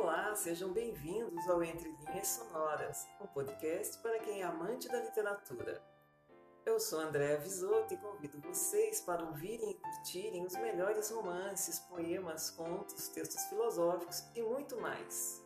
Olá, sejam bem-vindos ao Entre Linhas Sonoras, um podcast para quem é amante da literatura. Eu sou Andréa Visoto e convido vocês para ouvirem e curtirem os melhores romances, poemas, contos, textos filosóficos e muito mais.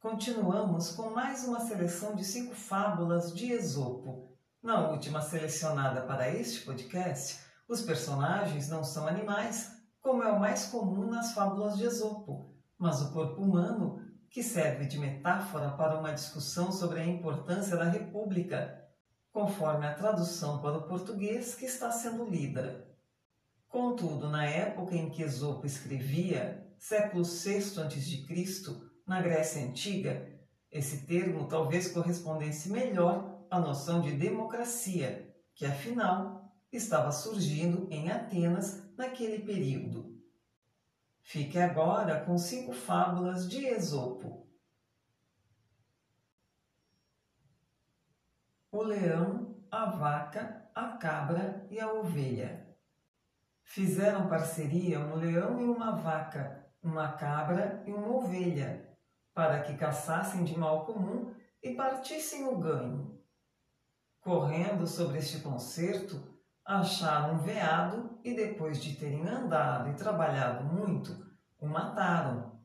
Continuamos com mais uma seleção de cinco fábulas de Esopo. Na última selecionada para este podcast, os personagens não são animais, como é o mais comum nas fábulas de Esopo, mas o corpo humano, que serve de metáfora para uma discussão sobre a importância da república, conforme a tradução para o português que está sendo lida. Contudo, na época em que Esopo escrevia, século VI a.C., na Grécia Antiga, esse termo talvez correspondesse melhor à noção de democracia, que afinal estava surgindo em Atenas naquele período. Fique agora com cinco fábulas de Esopo. O leão, a vaca, a cabra e a ovelha. Fizeram parceria um leão e uma vaca, uma cabra e uma ovelha, para que caçassem de mal comum e partissem o ganho. Correndo sobre este concerto, acharam um veado e, depois de terem andado e trabalhado muito, o mataram.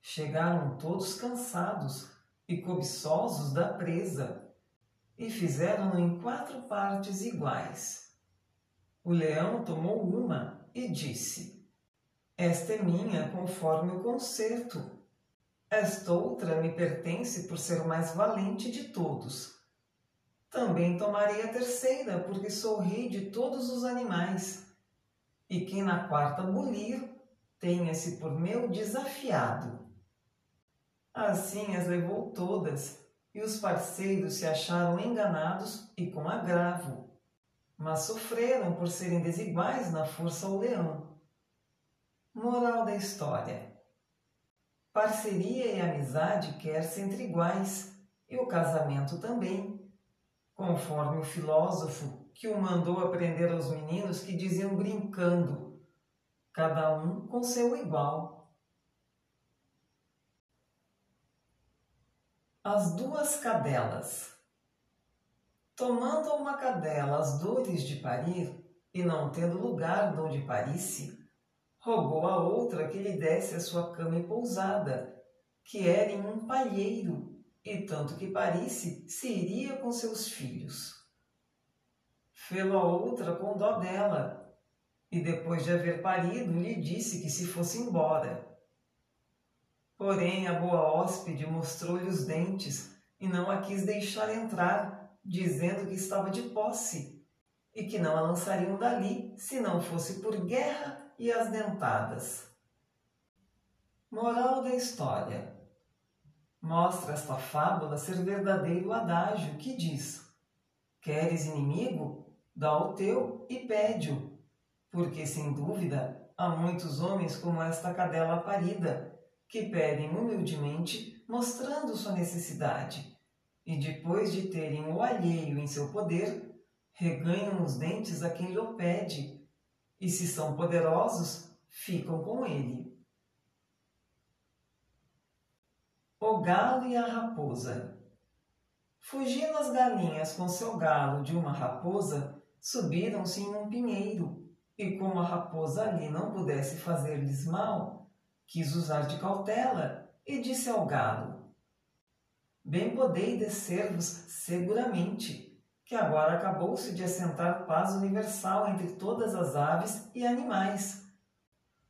Chegaram todos cansados e cobiçosos da presa e fizeram-no em quatro partes iguais. O leão tomou uma e disse: Esta é minha conforme o concerto. Esta outra me pertence por ser o mais valente de todos também tomarei a terceira, porque sou rei de todos os animais. E quem na quarta bulir, tenha-se por meu desafiado. Assim as levou todas, e os parceiros se acharam enganados e com agravo, mas sofreram por serem desiguais na força ao leão. Moral da história: Parceria e amizade quer-se entre iguais, e o casamento também conforme o filósofo que o mandou aprender aos meninos que diziam brincando, cada um com seu igual. As duas cadelas. Tomando uma cadela as dores de parir, e não tendo lugar donde parisse, rogou a outra que lhe desse a sua cama e pousada, que era em um palheiro e tanto que parisse, se iria com seus filhos. Fê-lo a outra com dó dela, e depois de haver parido, lhe disse que se fosse embora. Porém, a boa hóspede mostrou-lhe os dentes e não a quis deixar entrar, dizendo que estava de posse e que não a lançariam dali se não fosse por guerra e as dentadas. Moral da história: Mostra esta fábula ser verdadeiro adágio que diz: Queres inimigo? Dá o teu e pede-o, porque sem dúvida há muitos homens como esta cadela parida, que pedem humildemente, mostrando sua necessidade, e depois de terem o alheio em seu poder, reganham os dentes a quem lhe pede, e se são poderosos, ficam com ele. O galo e a raposa. Fugindo as galinhas com seu galo de uma raposa, subiram-se em um pinheiro, e como a raposa ali não pudesse fazer-lhes mal, quis usar de cautela e disse ao galo: Bem podei descer-vos seguramente, que agora acabou-se de assentar paz universal entre todas as aves e animais.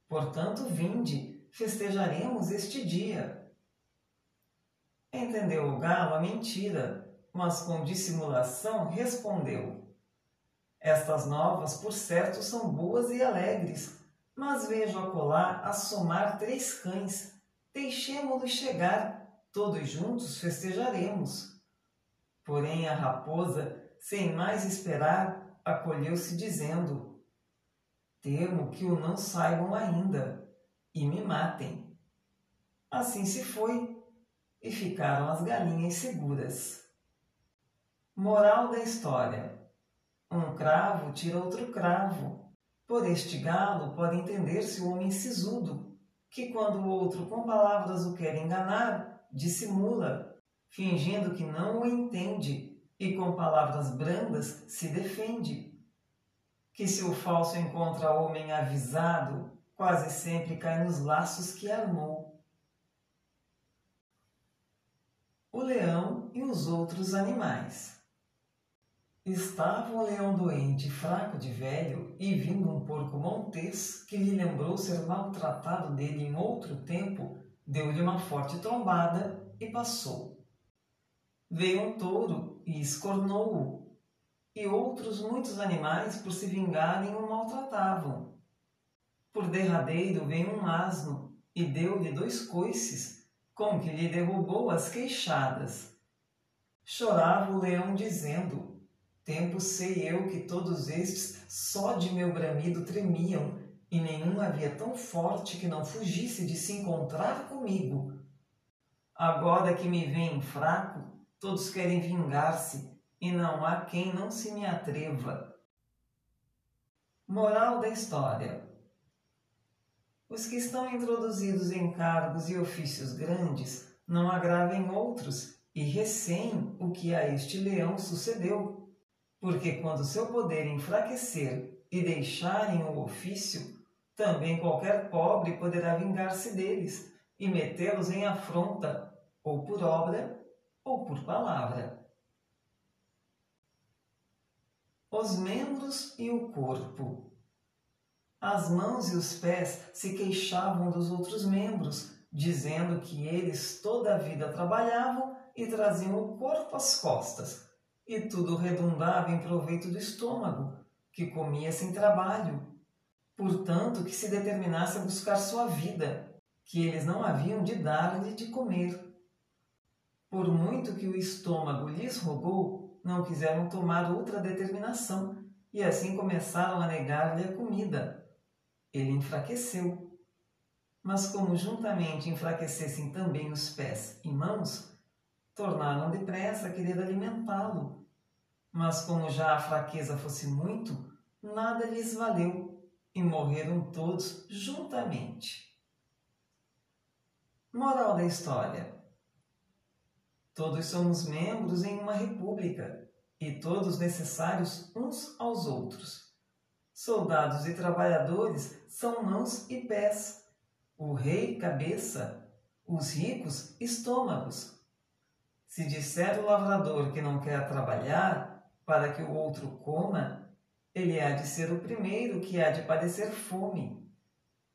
Portanto, vinde, festejaremos este dia Entendeu o galo a mentira, mas com dissimulação respondeu: Estas novas, por certo, são boas e alegres, mas vejo acolá assomar três cães. Deixemo-los chegar, todos juntos festejaremos. Porém a raposa, sem mais esperar, acolheu-se dizendo: Temo que o não saibam ainda e me matem. Assim se foi e ficaram as galinhas seguras. Moral da história: um cravo tira outro cravo, Por este galo pode entender-se o homem sisudo, que quando o outro com palavras o quer enganar, dissimula, fingindo que não o entende, e com palavras brandas se defende. Que se o falso encontra homem avisado, quase sempre cai nos laços que armou. O leão e os outros animais. Estava o leão doente, fraco de velho, e vindo um porco montês, que lhe lembrou ser maltratado dele em outro tempo, deu-lhe uma forte trombada e passou. Veio um touro e escornou-o, e outros muitos animais, por se vingarem, o maltratavam. Por derradeiro veio um asno e deu-lhe dois coices, com que lhe derrubou as queixadas. Chorava o leão, dizendo: Tempo sei eu que todos estes só de meu bramido tremiam, e nenhum havia tão forte que não fugisse de se encontrar comigo. Agora que me veem fraco, todos querem vingar-se, e não há quem não se me atreva. Moral da história: Os que estão introduzidos em cargos e ofícios grandes não agravem outros e receem o que a este leão sucedeu, porque quando seu poder enfraquecer e deixarem o ofício, também qualquer pobre poderá vingar-se deles e metê-los em afronta, ou por obra ou por palavra. Os membros e o corpo. As mãos e os pés se queixavam dos outros membros, dizendo que eles toda a vida trabalhavam e traziam o corpo às costas, e tudo redundava em proveito do estômago, que comia sem trabalho. Portanto, que se determinasse a buscar sua vida, que eles não haviam de dar-lhe de comer. Por muito que o estômago lhes rogou, não quiseram tomar outra determinação e assim começaram a negar-lhe a comida. Ele enfraqueceu. Mas, como juntamente enfraquecessem também os pés e mãos, tornaram depressa a querer alimentá-lo. Mas, como já a fraqueza fosse muito, nada lhes valeu e morreram todos juntamente. Moral da história Todos somos membros em uma república e todos necessários uns aos outros. Soldados e trabalhadores são mãos e pés, o rei, cabeça, os ricos, estômagos. Se disser o lavrador que não quer trabalhar para que o outro coma, ele há de ser o primeiro que há de padecer fome.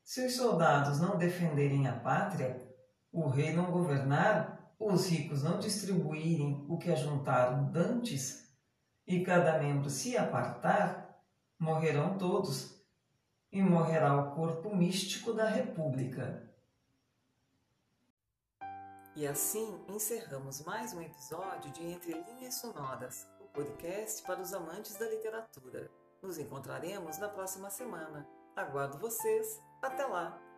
Se os soldados não defenderem a pátria, o rei não governar, os ricos não distribuírem o que ajuntaram dantes, e cada membro se apartar, morrerão todos, e morrerá o corpo místico da República. E assim encerramos mais um episódio de Entre Linhas Sonoras, o podcast para os amantes da literatura. Nos encontraremos na próxima semana. Aguardo vocês. Até lá!